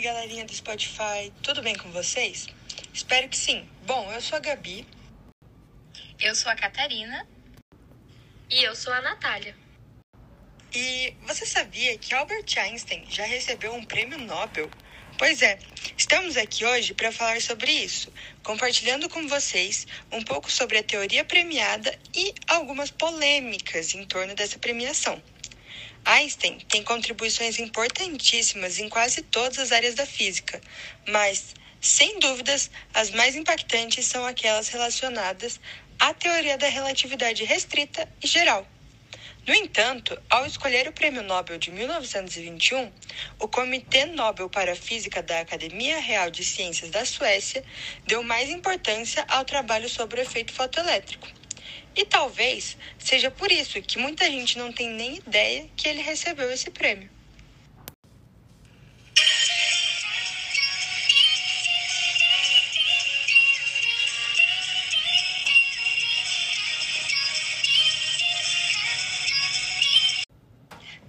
aí, galerinha do Spotify, tudo bem com vocês? Espero que sim. Bom, eu sou a Gabi. Eu sou a Catarina. E eu sou a Natália. E você sabia que Albert Einstein já recebeu um prêmio Nobel? Pois é, estamos aqui hoje para falar sobre isso, compartilhando com vocês um pouco sobre a teoria premiada e algumas polêmicas em torno dessa premiação. Einstein tem contribuições importantíssimas em quase todas as áreas da física, mas, sem dúvidas, as mais impactantes são aquelas relacionadas à teoria da relatividade restrita e geral. No entanto, ao escolher o Prêmio Nobel de 1921, o Comitê Nobel para a Física da Academia Real de Ciências da Suécia deu mais importância ao trabalho sobre o efeito fotoelétrico e talvez seja por isso que muita gente não tem nem ideia que ele recebeu esse prêmio.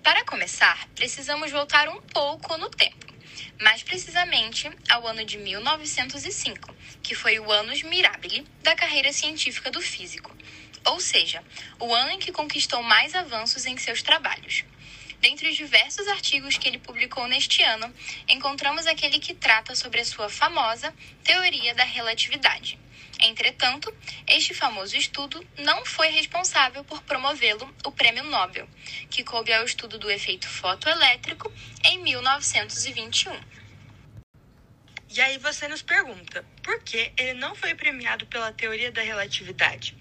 Para começar, precisamos voltar um pouco no tempo, mais precisamente ao ano de 1905, que foi o annus mirabile da carreira científica do físico ou seja, o ano em que conquistou mais avanços em seus trabalhos. Dentre os diversos artigos que ele publicou neste ano, encontramos aquele que trata sobre a sua famosa teoria da relatividade. Entretanto, este famoso estudo não foi responsável por promovê-lo o Prêmio Nobel, que coube ao estudo do efeito fotoelétrico em 1921. E aí você nos pergunta, por que ele não foi premiado pela teoria da relatividade?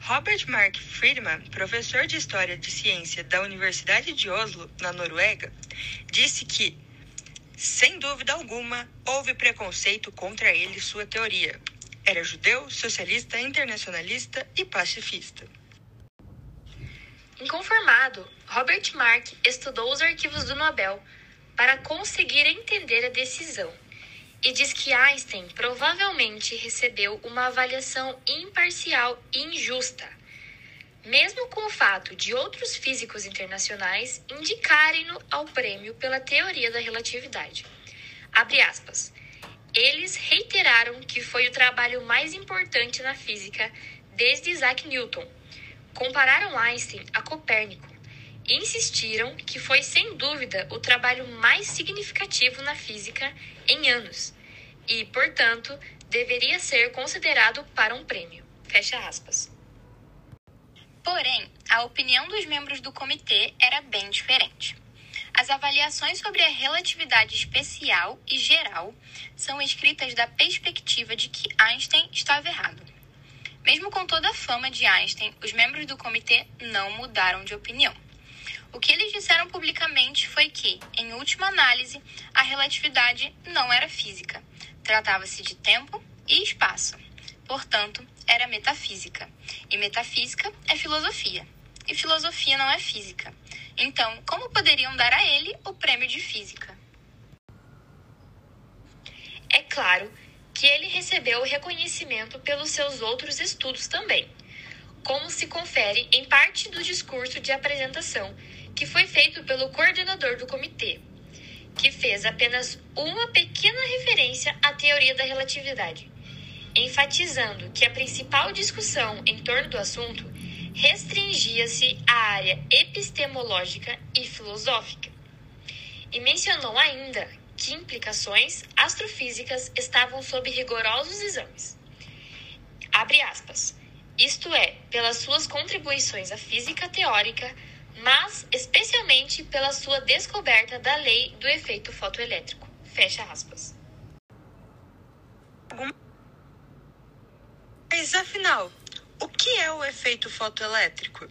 Robert Mark Friedman, professor de História de Ciência da Universidade de Oslo, na Noruega, disse que, sem dúvida alguma, houve preconceito contra ele e sua teoria. Era judeu, socialista, internacionalista e pacifista. Inconformado, Robert Mark estudou os arquivos do Nobel para conseguir entender a decisão e diz que Einstein provavelmente recebeu uma avaliação imparcial e injusta, mesmo com o fato de outros físicos internacionais indicarem-no ao prêmio pela teoria da relatividade. Abre aspas. Eles reiteraram que foi o trabalho mais importante na física desde Isaac Newton. Compararam Einstein a Copérnico e insistiram que foi sem dúvida o trabalho mais significativo na física em anos e, portanto, deveria ser considerado para um prêmio. Fecha aspas. Porém, a opinião dos membros do comitê era bem diferente. As avaliações sobre a relatividade especial e geral são escritas da perspectiva de que Einstein estava errado. Mesmo com toda a fama de Einstein, os membros do comitê não mudaram de opinião. O que eles disseram publicamente foi que, em última análise, a relatividade não era física. Tratava-se de tempo e espaço. Portanto, era metafísica. E metafísica é filosofia. E filosofia não é física. Então, como poderiam dar a ele o prêmio de física? É claro que ele recebeu o reconhecimento pelos seus outros estudos também, como se confere em parte do discurso de apresentação que foi feito pelo coordenador do comitê, que fez apenas uma pequena referência à teoria da relatividade, enfatizando que a principal discussão em torno do assunto restringia-se à área epistemológica e filosófica. E mencionou ainda que implicações astrofísicas estavam sob rigorosos exames. Abre aspas. Isto é, pelas suas contribuições à física teórica, mas especialmente pela sua descoberta da lei do efeito fotoelétrico. Fecha aspas. Mas afinal, o que é o efeito fotoelétrico?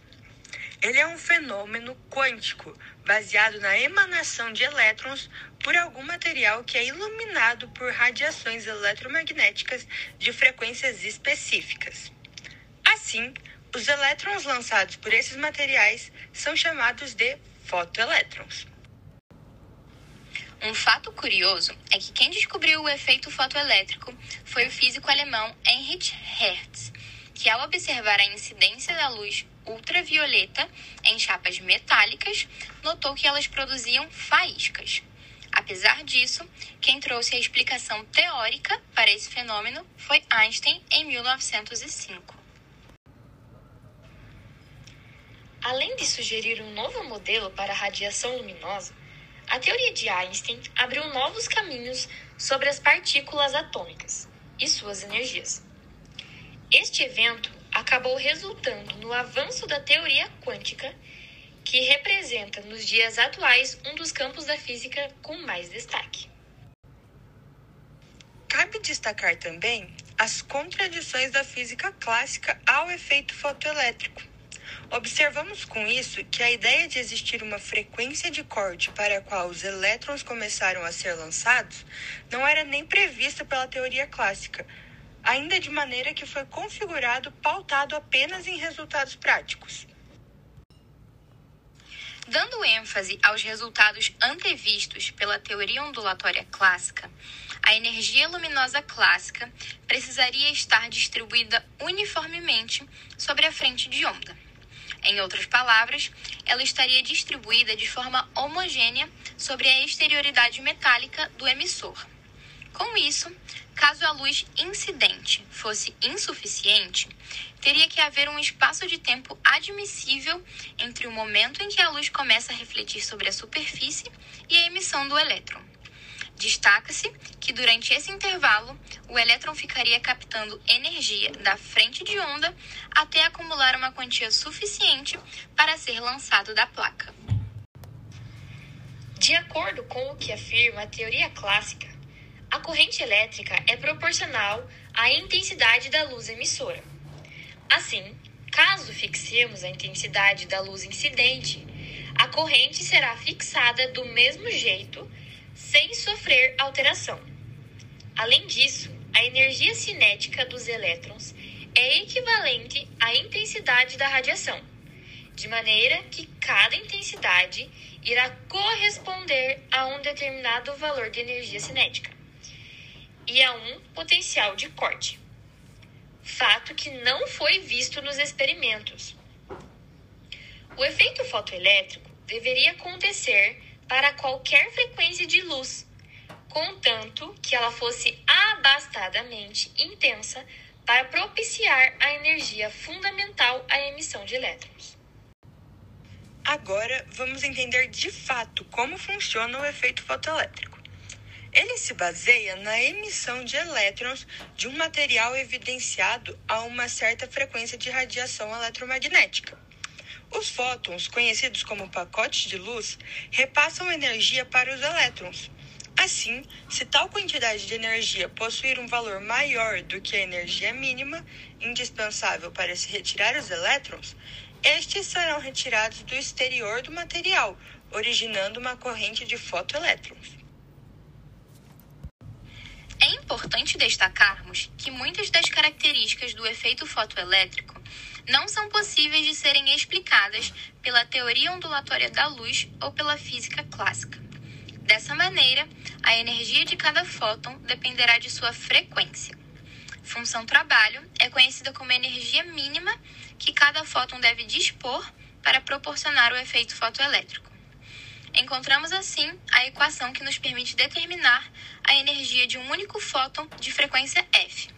Ele é um fenômeno quântico baseado na emanação de elétrons por algum material que é iluminado por radiações eletromagnéticas de frequências específicas. Assim, os elétrons lançados por esses materiais são chamados de fotoelétrons. Um fato curioso é que quem descobriu o efeito fotoelétrico foi o físico alemão Heinrich Hertz, que ao observar a incidência da luz ultravioleta em chapas metálicas, notou que elas produziam faíscas. Apesar disso, quem trouxe a explicação teórica para esse fenômeno foi Einstein em 1905. Além de sugerir um novo modelo para a radiação luminosa, a teoria de Einstein abriu novos caminhos sobre as partículas atômicas e suas energias. Este evento acabou resultando no avanço da teoria quântica, que representa nos dias atuais um dos campos da física com mais destaque. Cabe destacar também as contradições da física clássica ao efeito fotoelétrico. Observamos com isso que a ideia de existir uma frequência de corte para a qual os elétrons começaram a ser lançados não era nem prevista pela teoria clássica, ainda de maneira que foi configurado pautado apenas em resultados práticos. Dando ênfase aos resultados antevistos pela teoria ondulatória clássica, a energia luminosa clássica precisaria estar distribuída uniformemente sobre a frente de onda. Em outras palavras, ela estaria distribuída de forma homogênea sobre a exterioridade metálica do emissor. Com isso, caso a luz incidente fosse insuficiente, teria que haver um espaço de tempo admissível entre o momento em que a luz começa a refletir sobre a superfície e a emissão do elétron. Destaca-se que durante esse intervalo, o elétron ficaria captando energia da frente de onda até acumular uma quantia suficiente para ser lançado da placa. De acordo com o que afirma a teoria clássica, a corrente elétrica é proporcional à intensidade da luz emissora. Assim, caso fixemos a intensidade da luz incidente, a corrente será fixada do mesmo jeito, sem sofrer alteração. Além disso, a energia cinética dos elétrons é equivalente à intensidade da radiação, de maneira que cada intensidade irá corresponder a um determinado valor de energia cinética e a um potencial de corte. Fato que não foi visto nos experimentos. O efeito fotoelétrico deveria acontecer para qualquer frequência de luz, contanto que ela fosse abastadamente intensa para propiciar a energia fundamental à emissão de elétrons. Agora vamos entender de fato como funciona o efeito fotoelétrico. Ele se baseia na emissão de elétrons de um material evidenciado a uma certa frequência de radiação eletromagnética. Os fótons, conhecidos como pacotes de luz, repassam energia para os elétrons. Assim, se tal quantidade de energia possuir um valor maior do que a energia mínima indispensável para se retirar os elétrons, estes serão retirados do exterior do material, originando uma corrente de fotoelétrons. Importante destacarmos que muitas das características do efeito fotoelétrico não são possíveis de serem explicadas pela teoria ondulatória da luz ou pela física clássica. Dessa maneira, a energia de cada fóton dependerá de sua frequência. Função trabalho é conhecida como a energia mínima que cada fóton deve dispor para proporcionar o efeito fotoelétrico. Encontramos assim a equação que nos permite determinar a energia de um único fóton de frequência F.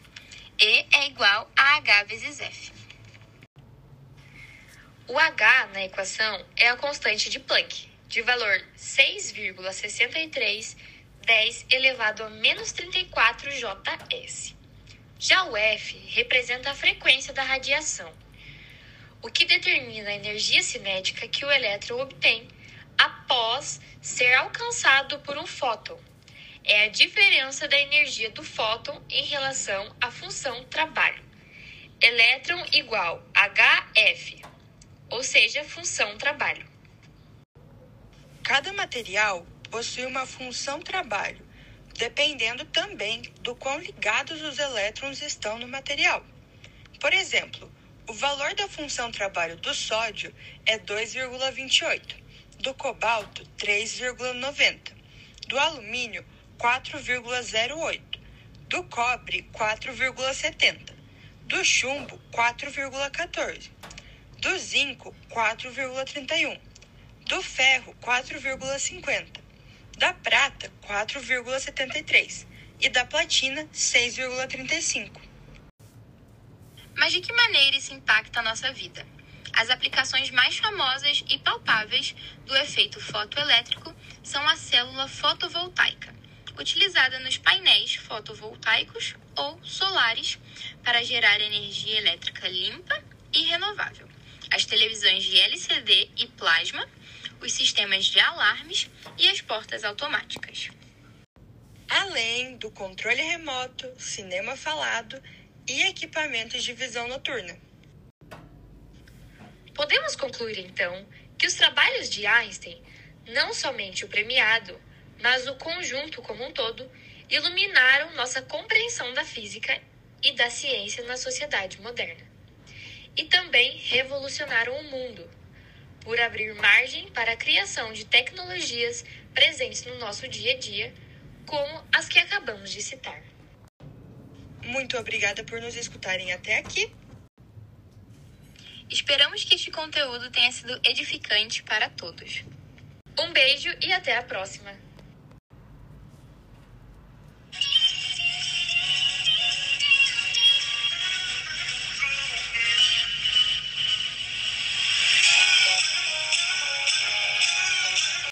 E é igual a H vezes F. O H na equação é a constante de Planck, de valor 6,63 10 elevado a menos 34 JS. Já o F representa a frequência da radiação, o que determina a energia cinética que o elétron obtém após ser alcançado por um fóton. É a diferença da energia do fóton em relação à função trabalho. Elétron igual HF, ou seja, função trabalho. Cada material possui uma função trabalho, dependendo também do quão ligados os elétrons estão no material. Por exemplo, o valor da função trabalho do sódio é 2,28 do cobalto 3,90, do alumínio 4,08, do cobre 4,70, do chumbo 4,14, do zinco 4,31, do ferro 4,50, da prata 4,73 e da platina 6,35. Mas de que maneira isso impacta a nossa vida? As aplicações mais famosas e palpáveis do efeito fotoelétrico são a célula fotovoltaica, utilizada nos painéis fotovoltaicos ou solares para gerar energia elétrica limpa e renovável, as televisões de LCD e plasma, os sistemas de alarmes e as portas automáticas. Além do controle remoto, cinema falado e equipamentos de visão noturna. Podemos concluir então que os trabalhos de Einstein, não somente o premiado, mas o conjunto como um todo, iluminaram nossa compreensão da física e da ciência na sociedade moderna. E também revolucionaram o mundo, por abrir margem para a criação de tecnologias presentes no nosso dia a dia, como as que acabamos de citar. Muito obrigada por nos escutarem até aqui. Esperamos que este conteúdo tenha sido edificante para todos. Um beijo e até a próxima!